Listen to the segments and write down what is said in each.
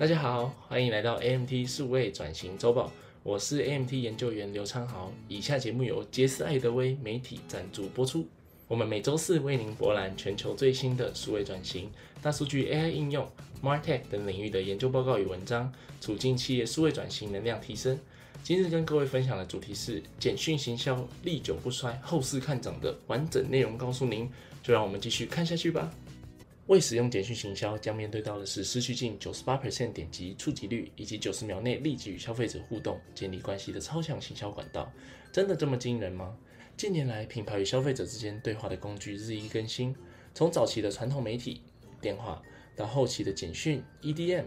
大家好，欢迎来到 AMT 数位转型周报，我是 AMT 研究员刘昌豪。以下节目由杰斯艾德威媒体赞助播出。我们每周四为您博览全球最新的数位转型、大数据、AI 应用、MarTech 等领域的研究报告与文章，促进企业数位转型能量提升。今日跟各位分享的主题是简讯行销历久不衰、后市看涨的完整内容，告诉您，就让我们继续看下去吧。未使用简讯行销，将面对到的是失去近九十八 percent 点击触及率，以及九十秒内立即与消费者互动、建立关系的超强行销管道，真的这么惊人吗？近年来，品牌与消费者之间对话的工具日益更新，从早期的传统媒体电话，到后期的简讯 EDM，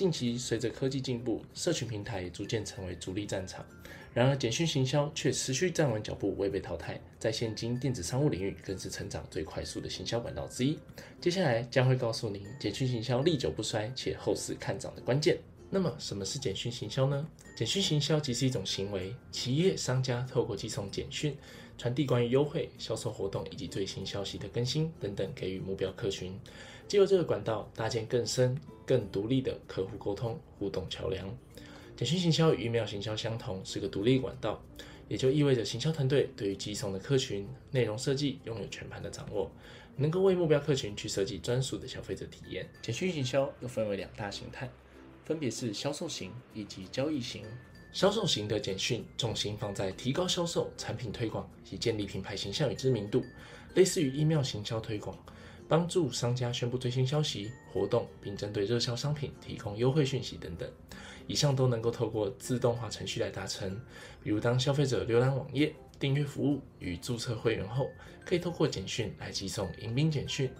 近期随着科技进步，社群平台也逐渐成为主力战场。然而，简讯行销却持续站稳脚步，未被淘汰，在现今电子商务领域更是成长最快速的行销管道之一。接下来将会告诉您，简讯行销历久不衰且后市看涨的关键。那么，什么是简讯行销呢？简讯行销即是一种行为，企业商家透过寄送简讯，传递关于优惠、销售活动以及最新消息的更新等等，给予目标客群，借由这个管道搭建更深、更独立的客户沟通互动桥梁。简讯行销与 email 行销相同，是个独立管道，也就意味着行销团队对于寄送的客群内容设计拥有全盘的掌握，能够为目标客群去设计专属的消费者体验。简讯行销又分为两大形态，分别是销售型以及交易型。销售型的简讯重心放在提高销售、产品推广及建立品牌形象与知名度，类似于 email 行销推广。帮助商家宣布最新消息、活动，并针对热销商品提供优惠讯息等等。以上都能够透过自动化程序来达成。比如，当消费者浏览网页、订阅服务与注册会员后，可以透过简讯来寄送迎宾简讯，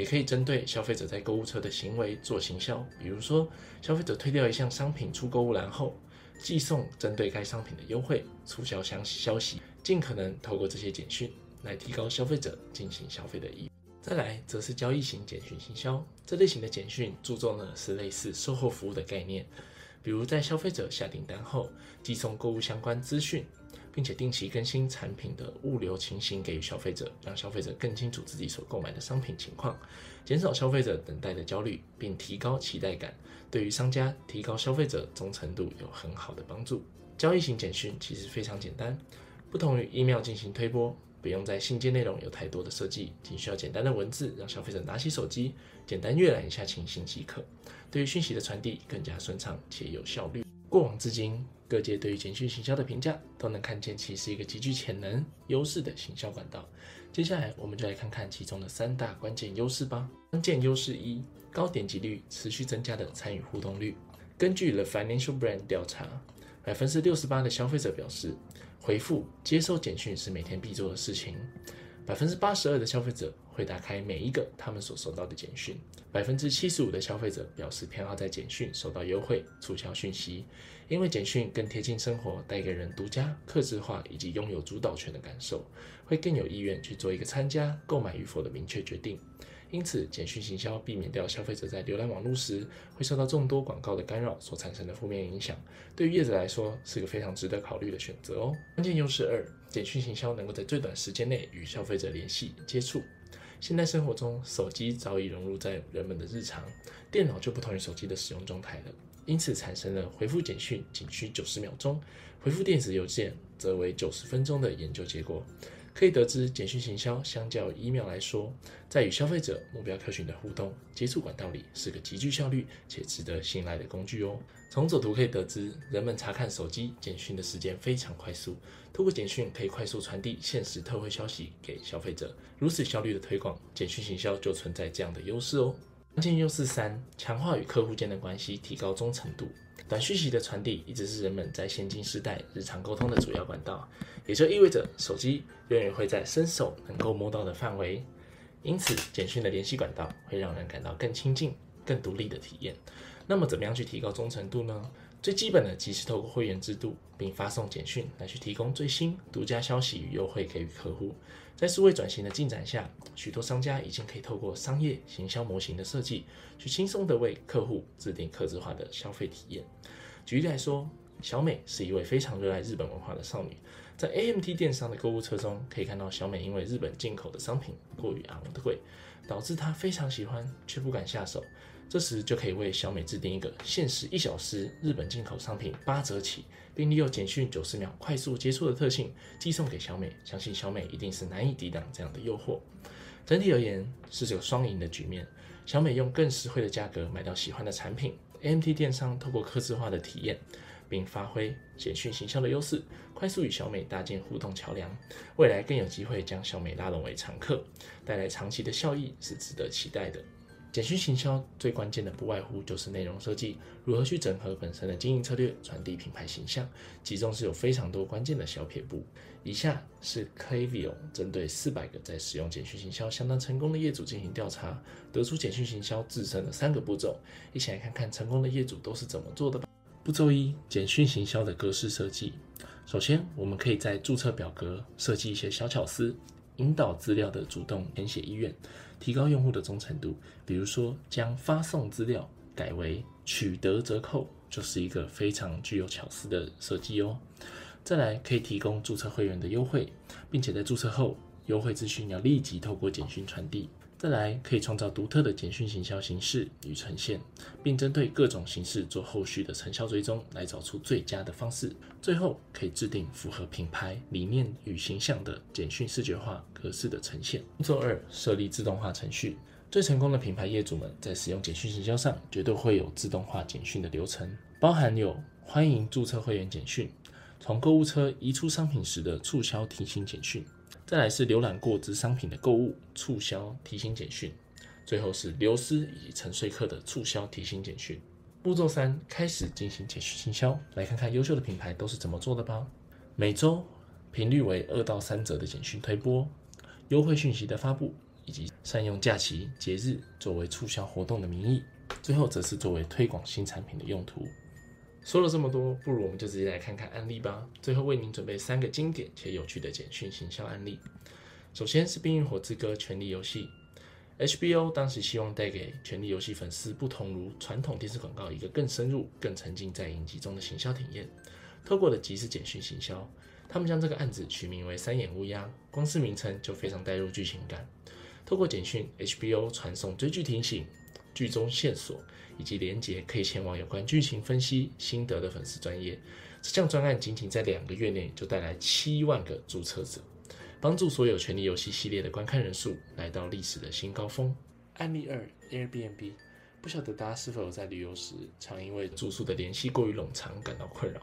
也可以针对消费者在购物车的行为做行销。比如说，消费者推掉一项商品出购物栏后，寄送针对该商品的优惠促销消消息，尽可能透过这些简讯来提高消费者进行消费的意。再来则是交易型简讯行销，这类型的简讯注重的是类似售后服务的概念，比如在消费者下订单后，寄送购物相关资讯，并且定期更新产品的物流情形给予消费者，让消费者更清楚自己所购买的商品情况，减少消费者等待的焦虑，并提高期待感，对于商家提高消费者忠诚度有很好的帮助。交易型简讯其实非常简单，不同于 email 进行推播。不用在信件内容有太多的设计，仅需要简单的文字，让消费者拿起手机，简单阅览一下情形即可。对于讯息的传递更加顺畅且有效率。过往至今，各界对于简讯行销的评价都能看见其是一个极具潜能、优势的行销管道。接下来，我们就来看看其中的三大关键优势吧。关键优势一：高点击率、持续增加的参与互动率。根据 The Financial Brand 调查，百分之六十八的消费者表示。回复接收简讯是每天必做的事情，百分之八十二的消费者会打开每一个他们所收到的简讯，百分之七十五的消费者表示偏好在简讯收到优惠促销讯息，因为简讯更贴近生活，带给人独家、克制化以及拥有主导权的感受，会更有意愿去做一个参加、购买与否的明确决定。因此，简讯行销避免掉消费者在浏览网络时会受到众多广告的干扰所产生的负面影响，对于业者来说是个非常值得考虑的选择哦。关键优势二：简讯行销能够在最短时间内与消费者联系接触。现代生活中，手机早已融入在人们的日常，电脑就不同于手机的使用状态了，因此产生了回复简讯仅需九十秒钟，回复电子邮件则为九十分钟的研究结果。可以得知，简讯行销相较 email 来说，在与消费者目标客群的互动接触管道里，是个极具效率且值得信赖的工具哦。从左图可以得知，人们查看手机简讯的时间非常快速，透过简讯可以快速传递限时特惠消息给消费者，如此效率的推广，简讯行销就存在这样的优势哦。关键优势三：强化与客户间的关系，提高忠诚度。短讯息的传递一直是人们在现今时代日常沟通的主要管道，也就意味着手机永远会在伸手能够摸到的范围。因此，简讯的联系管道会让人感到更亲近、更独立的体验。那么，怎么样去提高忠诚度呢？最基本的即是透过会员制度，并发送简讯来去提供最新独家消息与优惠给予客户。在数位转型的进展下，许多商家已经可以透过商业行销模型的设计，去轻松的为客户制定客制化的消费体验。举例来说，小美是一位非常热爱日本文化的少女，在 AMT 电商的购物车中，可以看到小美因为日本进口的商品过于昂贵，导致她非常喜欢却不敢下手。这时就可以为小美制定一个限时一小时日本进口商品八折起，并利用简讯九十秒快速接触的特性寄送给小美，相信小美一定是难以抵挡这样的诱惑。整体而言是这个双赢的局面，小美用更实惠的价格买到喜欢的产品，AMT 电商透过客制化的体验，并发挥简讯行销的优势，快速与小美搭建互动桥梁，未来更有机会将小美拉拢为常客，带来长期的效益是值得期待的。简讯行销最关键的不外乎就是内容设计，如何去整合本身的经营策略，传递品牌形象，其中是有非常多关键的小撇步。以下是 Klaviyo 针对四百个在使用简讯行销相当成功的业主进行调查，得出简讯行销自身的三个步骤，一起来看看成功的业主都是怎么做的。步骤一：简讯行销的格式设计。首先，我们可以在注册表格设计一些小巧思。引导资料的主动填写意愿，提高用户的忠诚度。比如说，将发送资料改为取得折扣，就是一个非常具有巧思的设计哦。再来，可以提供注册会员的优惠，并且在注册后，优惠资讯要立即透过简讯传递。再来，可以创造独特的简讯行销形式与呈现，并针对各种形式做后续的成效追踪，来找出最佳的方式。最后，可以制定符合品牌理念与形象的简讯视觉化格式的呈现。步骤二：设立自动化程序。最成功的品牌业主们在使用简讯行销上，绝对会有自动化简讯的流程，包含有欢迎注册会员简讯，从购物车移出商品时的促销提醒简讯。再来是浏览过之商品的购物促销提醒简讯，最后是流失以及沉睡客的促销提醒简讯。步骤三，开始进行简讯行销，来看看优秀的品牌都是怎么做的吧。每周频率为二到三折的简讯推播，优惠讯息的发布，以及善用假期节日作为促销活动的名义，最后则是作为推广新产品的用途。说了这么多，不如我们就直接来看看案例吧。最后为您准备三个经典且有趣的简讯行销案例。首先是《冰与火之歌》权力游戏，HBO 当时希望带给权力游戏粉丝不同如传统电视广告一个更深入、更沉浸在影集中的行销体验。透过的即时简讯行销，他们将这个案子取名为“三眼乌鸦”，光是名称就非常带入剧情感。透过简讯，HBO 传送追剧提醒、剧中线索。以及连接可以前往有关剧情分析心得的粉丝专业。这项专案仅仅在两个月内就带来七万个注册者，帮助所有权力游戏系列的观看人数来到历史的新高峰。案例二：Airbnb。不晓得大家是否有在旅游时常因为住宿的联系过于冗长感到困扰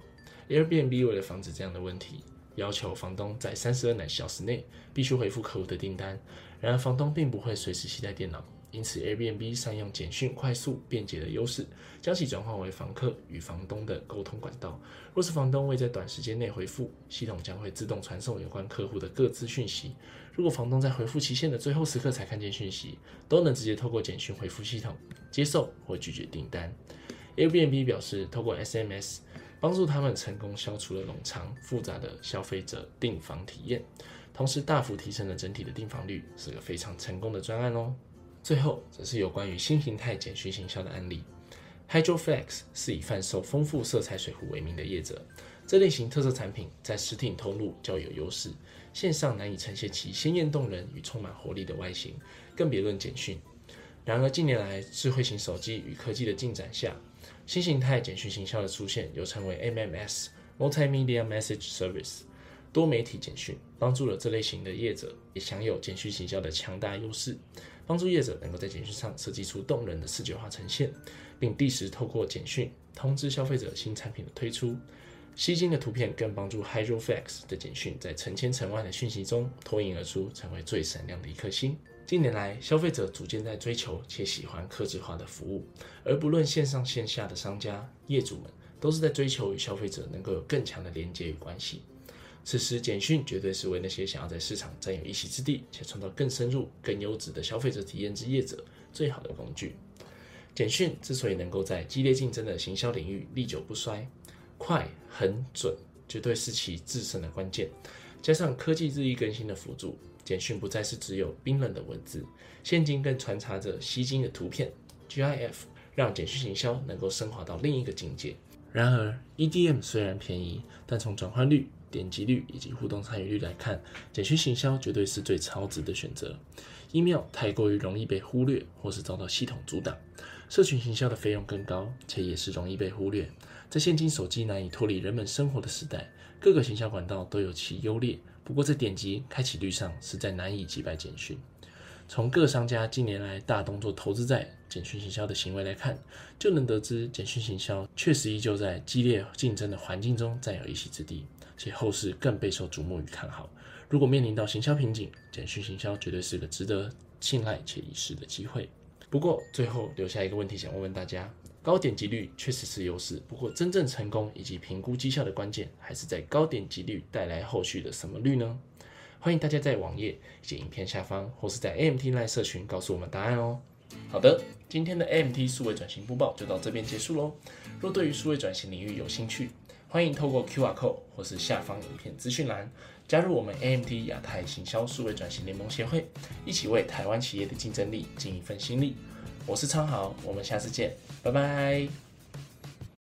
？Airbnb 为了防止这样的问题，要求房东在三十二小时内必须回复客户的订单。然而，房东并不会随时携带电脑。因此，Airbnb 善用简讯快速便捷的优势，将其转换为房客与房东的沟通管道。若是房东未在短时间内回复，系统将会自动传送有关客户的各自讯息。如果房东在回复期限的最后时刻才看见讯息，都能直接透过简讯回复系统，接受或拒绝订单。Airbnb 表示，透过 SMS 帮助他们成功消除了冗长复杂的消费者订房体验，同时大幅提升了整体的订房率，是个非常成功的专案哦。最后则是有关于新形态简讯行销的案例。HydroFlex 是以贩售丰富色彩水壶为名的业者，这类型特色产品在实体通路较有优势，线上难以呈现其鲜艳动人与充满活力的外形，更别论简讯。然而近年来，智慧型手机与科技的进展下，新形态简讯行销的出现，又称为 MMS（Multimedia Message Service） 多媒体简讯，帮助了这类型的业者也享有简讯行销的强大优势。帮助业者能够在简讯上设计出动人的视觉化呈现，并第时透过简讯通知消费者新产品的推出。吸睛的图片更帮助 HydroFlex 的简讯在成千成万的讯息中脱颖而出，成为最闪亮的一颗星。近年来，消费者逐渐在追求且喜欢客制化的服务，而不论线上线下的商家业主们，都是在追求与消费者能够有更强的连接与关系。此时，简讯绝对是为那些想要在市场占有一席之地，且创造更深入、更优质的消费者体验之业者最好的工具。简讯之所以能够在激烈竞争的行销领域历久不衰，快、很准，绝对是其制胜的关键。加上科技日益更新的辅助，简讯不再是只有冰冷的文字，现今更穿插着吸睛的图片 （GIF），让简讯行销能够升华到另一个境界。然而，EDM 虽然便宜，但从转换率点击率以及互动参与率来看，简讯行销绝对是最超值的选择。email 太过于容易被忽略或是遭到系统阻挡，社群行销的费用更高，且也是容易被忽略。在现今手机难以脱离人们生活的时代，各个行销管道都有其优劣。不过在点击开启率上，实在难以击败简讯。从各商家近年来大动作投资在简讯行销的行为来看，就能得知简讯行销确实依旧在激烈竞争的环境中占有一席之地，且后市更备受瞩目与看好。如果面临到行销瓶颈，简讯行销绝对是个值得信赖且一试的机会。不过最后留下一个问题想问问大家。高点击率确实是优势，不过真正成功以及评估绩效的关键，还是在高点击率带来后续的什么率呢？欢迎大家在网页以及影片下方，或是在 AMT Live 社群告诉我们答案哦。好的，今天的 AMT 数位转型播报就到这边结束喽。若对于数位转型领域有兴趣，欢迎透过 QR Code 或是下方影片资讯栏，加入我们 AMT 亚太行销数位转型联盟协会，一起为台湾企业的竞争力尽一份心力。我是昌豪，我们下次见，拜拜。